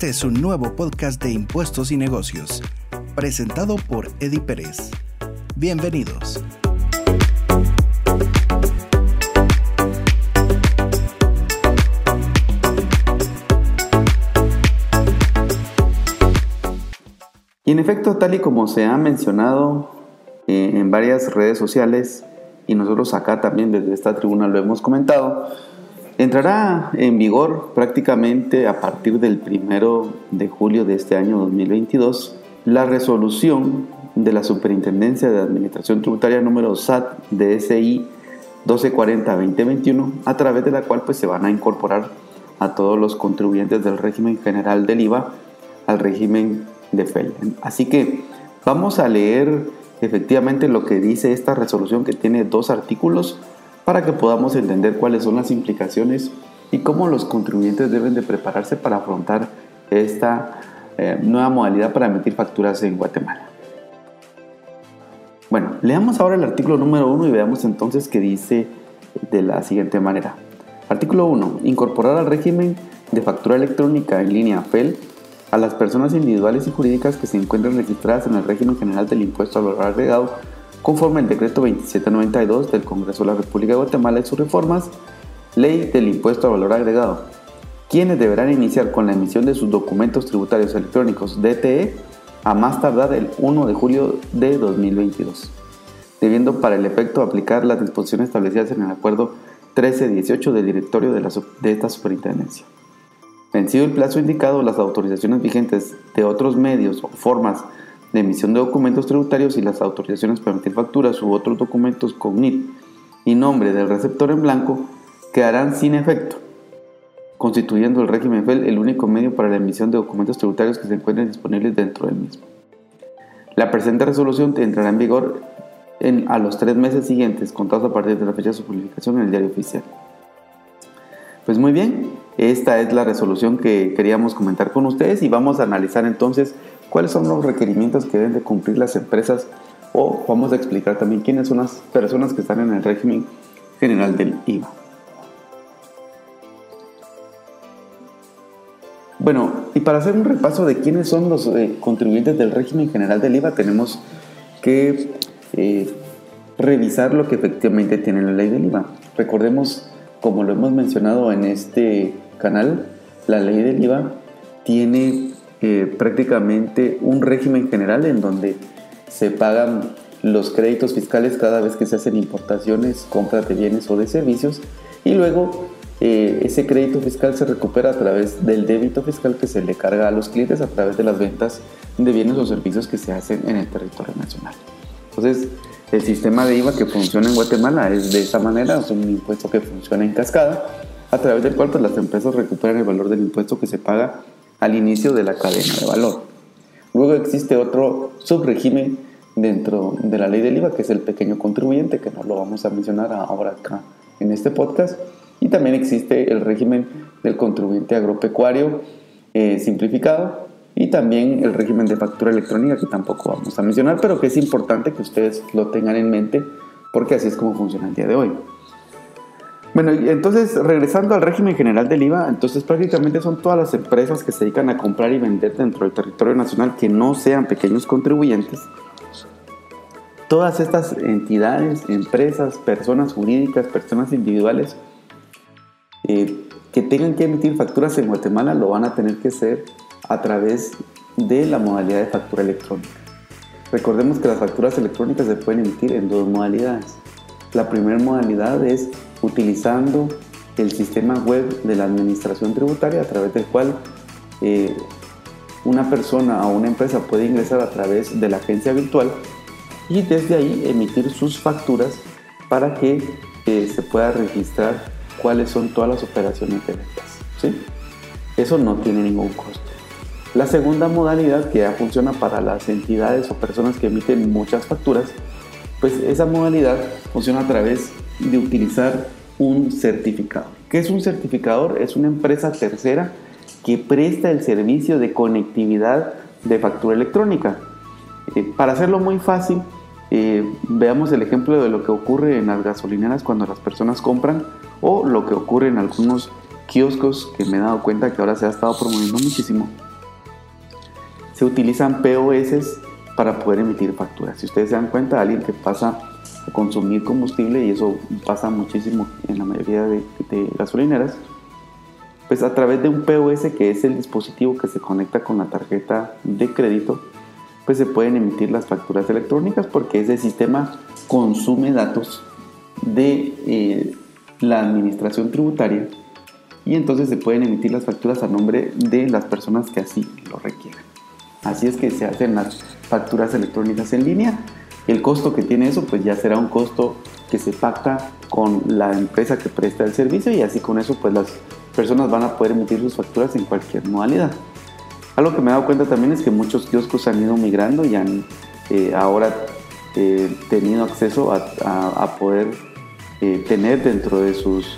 Este es un nuevo podcast de impuestos y negocios, presentado por Eddie Pérez. Bienvenidos. Y en efecto, tal y como se ha mencionado eh, en varias redes sociales, y nosotros acá también desde esta tribuna lo hemos comentado, entrará en vigor prácticamente a partir del primero de julio de este año 2022 la resolución de la Superintendencia de Administración Tributaria número SAT DSI 1240-2021, a través de la cual pues, se van a incorporar a todos los contribuyentes del régimen general del IVA al régimen de FEL. Así que vamos a leer efectivamente lo que dice esta resolución que tiene dos artículos para que podamos entender cuáles son las implicaciones y cómo los contribuyentes deben de prepararse para afrontar esta eh, nueva modalidad para emitir facturas en Guatemala. Bueno, leamos ahora el artículo número 1 y veamos entonces qué dice de la siguiente manera. Artículo 1. Incorporar al régimen de factura electrónica en línea FEL a las personas individuales y jurídicas que se encuentren registradas en el régimen general del impuesto al valor agregado conforme al decreto 2792 del Congreso de la República de Guatemala y sus reformas, ley del impuesto al valor agregado, quienes deberán iniciar con la emisión de sus documentos tributarios electrónicos DTE a más tardar el 1 de julio de 2022, debiendo para el efecto aplicar las disposiciones establecidas en el acuerdo 1318 del directorio de, de esta superintendencia. Vencido el plazo indicado, las autorizaciones vigentes de otros medios o formas de emisión de documentos tributarios y las autorizaciones para emitir facturas u otros documentos con NIT y nombre del receptor en blanco quedarán sin efecto, constituyendo el régimen FEL el único medio para la emisión de documentos tributarios que se encuentren disponibles dentro del mismo. La presente resolución entrará en vigor a los tres meses siguientes, contados a partir de la fecha de su publicación en el diario oficial. Pues muy bien, esta es la resolución que queríamos comentar con ustedes y vamos a analizar entonces cuáles son los requerimientos que deben de cumplir las empresas o vamos a explicar también quiénes son las personas que están en el régimen general del IVA. Bueno, y para hacer un repaso de quiénes son los eh, contribuyentes del régimen general del IVA, tenemos que eh, revisar lo que efectivamente tiene la ley del IVA. Recordemos como lo hemos mencionado en este canal, la ley del IVA tiene eh, prácticamente un régimen general en donde se pagan los créditos fiscales cada vez que se hacen importaciones, compras de bienes o de servicios y luego eh, ese crédito fiscal se recupera a través del débito fiscal que se le carga a los clientes a través de las ventas de bienes o servicios que se hacen en el territorio nacional. Entonces, el sistema de IVA que funciona en Guatemala es de esa manera, es un impuesto que funciona en cascada, a través del cual pues, las empresas recuperan el valor del impuesto que se paga al inicio de la cadena de valor. Luego existe otro subrégimen dentro de la ley del IVA, que es el pequeño contribuyente, que no lo vamos a mencionar ahora acá en este podcast. Y también existe el régimen del contribuyente agropecuario eh, simplificado, y también el régimen de factura electrónica que tampoco vamos a mencionar, pero que es importante que ustedes lo tengan en mente porque así es como funciona el día de hoy. Bueno, entonces regresando al régimen general del IVA, entonces prácticamente son todas las empresas que se dedican a comprar y vender dentro del territorio nacional que no sean pequeños contribuyentes. Todas estas entidades, empresas, personas jurídicas, personas individuales eh, que tengan que emitir facturas en Guatemala lo van a tener que hacer a través de la modalidad de factura electrónica. Recordemos que las facturas electrónicas se pueden emitir en dos modalidades. La primera modalidad es utilizando el sistema web de la administración tributaria a través del cual eh, una persona o una empresa puede ingresar a través de la agencia virtual y desde ahí emitir sus facturas para que eh, se pueda registrar cuáles son todas las operaciones de ventas. Eso no tiene ningún costo. La segunda modalidad que ya funciona para las entidades o personas que emiten muchas facturas, pues esa modalidad funciona a través de utilizar un certificador. ¿Qué es un certificador? Es una empresa tercera que presta el servicio de conectividad de factura electrónica. Eh, para hacerlo muy fácil, eh, veamos el ejemplo de lo que ocurre en las gasolineras cuando las personas compran o lo que ocurre en algunos kioscos que me he dado cuenta que ahora se ha estado promoviendo muchísimo se utilizan POS para poder emitir facturas. Si ustedes se dan cuenta, alguien que pasa consumir combustible, y eso pasa muchísimo en la mayoría de, gasolineras, pues a través de un POS, que es el dispositivo que se conecta con la tarjeta de crédito, pues se pueden emitir las facturas electrónicas porque ese sistema consume datos de eh, la administración tributaria y entonces se pueden emitir las facturas a nombre de las personas que así lo requieran. Así es que se hacen las facturas electrónicas en línea. El costo que tiene eso pues ya será un costo que se pacta con la empresa que presta el servicio y así con eso pues las personas van a poder emitir sus facturas en cualquier modalidad. Algo que me he dado cuenta también es que muchos kioscos han ido migrando y han eh, ahora eh, tenido acceso a, poder eh, tener dentro de sus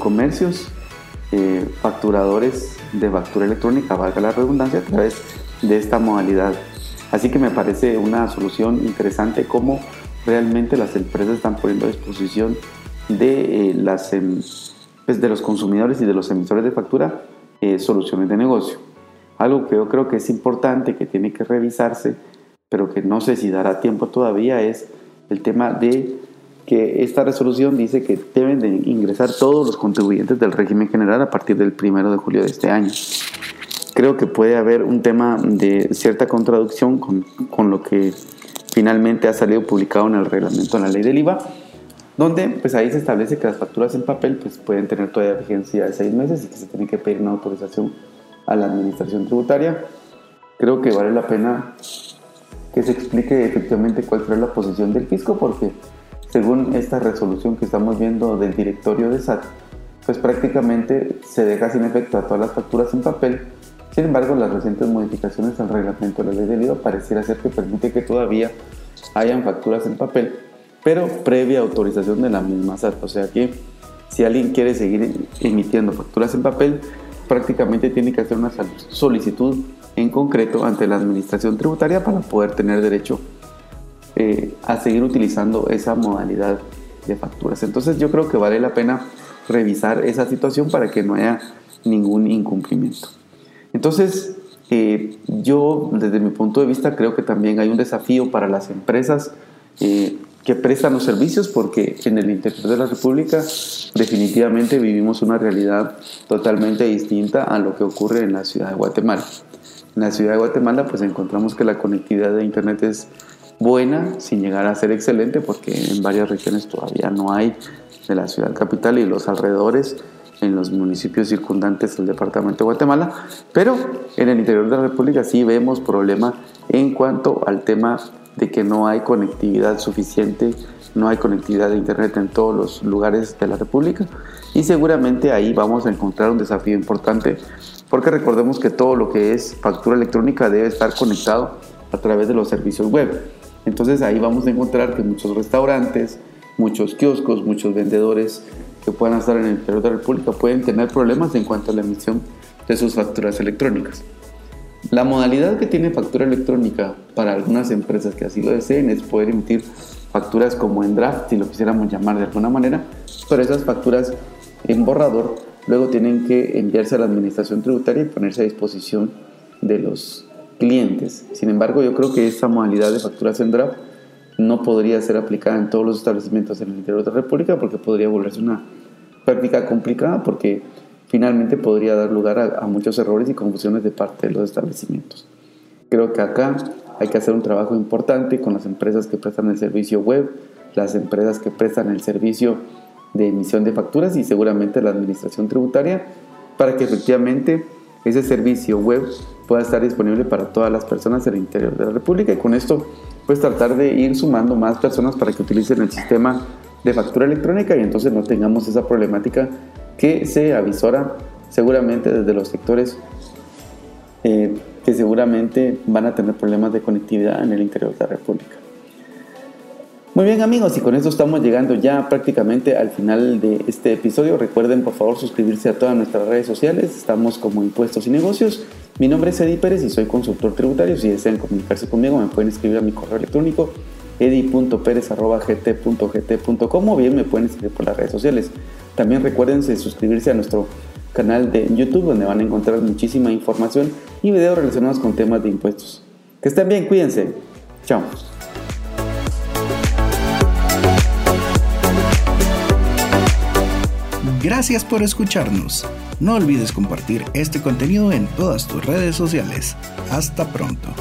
comercios facturadores de factura electrónica, valga la redundancia, a través de esta modalidad. Así que me parece una solución interesante cómo realmente las empresas están poniendo a disposición de, eh, las, em, pues de los consumidores y de los emisores de factura eh, soluciones de negocio. Algo que yo creo que es importante, que tiene que revisarse, pero que no sé si dará tiempo todavía, es el tema de que esta resolución dice que deben de ingresar todos los contribuyentes del régimen general a partir del primero de julio de este año creo que puede haber un tema de cierta contradicción con, lo que finalmente ha salido publicado en el reglamento de la ley del IVA, donde pues ahí se establece que las facturas en papel pues pueden tener todavía vigencia de seis meses y que se tiene que pedir una autorización a la administración tributaria. Creo que vale la pena que se explique efectivamente cuál será la posición del fisco porque según esta resolución que estamos viendo del directorio de SAT, pues prácticamente se deja sin efecto a todas las facturas en papel sin embargo, las recientes modificaciones al reglamento de la ley del IVA pareciera ser que permite que todavía hayan facturas en papel, pero previa autorización de la misma SAT. O sea que si alguien quiere seguir emitiendo facturas en papel, prácticamente tiene que hacer una solicitud en concreto ante la administración tributaria para poder tener derecho eh, a seguir utilizando esa modalidad de facturas. Entonces yo creo que vale la pena revisar esa situación para que no haya ningún incumplimiento. Entonces, eh, yo desde mi punto de vista creo que también hay un desafío para las empresas eh, que prestan los servicios porque en el interior de la República definitivamente vivimos una realidad totalmente distinta a lo que ocurre en la ciudad de Guatemala. En la ciudad de Guatemala pues encontramos que la conectividad de Internet es buena, sin llegar a ser excelente, porque en varias regiones todavía no hay de la ciudad capital y los alrededores en los municipios circundantes del departamento de Guatemala, pero en el interior de la República sí vemos problema en cuanto al tema de que no hay conectividad suficiente, no hay conectividad de Internet en todos los lugares de la República y seguramente ahí vamos a encontrar un desafío importante porque recordemos que todo lo que es factura electrónica debe estar conectado a través de los servicios web. Entonces ahí vamos a encontrar que muchos restaurantes, muchos kioscos, muchos vendedores que puedan estar en el interior de la República pueden tener problemas en cuanto a la emisión de sus facturas electrónicas. La modalidad que tiene factura electrónica para algunas empresas que así lo deseen es poder emitir facturas como en draft, si lo quisiéramos llamar de alguna manera, pero esas facturas en borrador luego tienen que enviarse a la administración tributaria y ponerse a disposición de los clientes. Sin embargo, yo creo que esta modalidad de facturas en draft no podría ser aplicada en todos los establecimientos en el interior de la República porque podría volverse una práctica complicada porque finalmente podría dar lugar a, muchos errores y confusiones de parte de los establecimientos. Creo que acá hay que hacer un trabajo importante con las empresas que prestan el servicio web, las empresas que prestan el servicio de emisión de facturas y seguramente la administración tributaria para que efectivamente ese servicio web pueda estar disponible para todas las personas del interior de la República y con esto pues tratar de ir sumando más personas para que utilicen el sistema de factura electrónica y entonces no tengamos esa problemática que se avisora seguramente desde los sectores eh, que seguramente van a tener problemas de conectividad en el interior de la República. Muy bien amigos, y con esto estamos llegando ya prácticamente al final de este episodio. Recuerden por favor suscribirse a todas nuestras redes sociales. Estamos como Impuestos y Negocios. Mi nombre es Eddie Pérez y soy consultor tributario. Si desean comunicarse conmigo me pueden escribir a mi correo electrónico edi.perez.gt.gt.com o bien me pueden escribir por las redes sociales. También recuerden suscribirse a nuestro canal de YouTube donde van a encontrar muchísima información y videos relacionados con temas de impuestos. Que estén bien, cuídense. Chao. Gracias por escucharnos. No olvides compartir este contenido en todas tus redes sociales. Hasta pronto.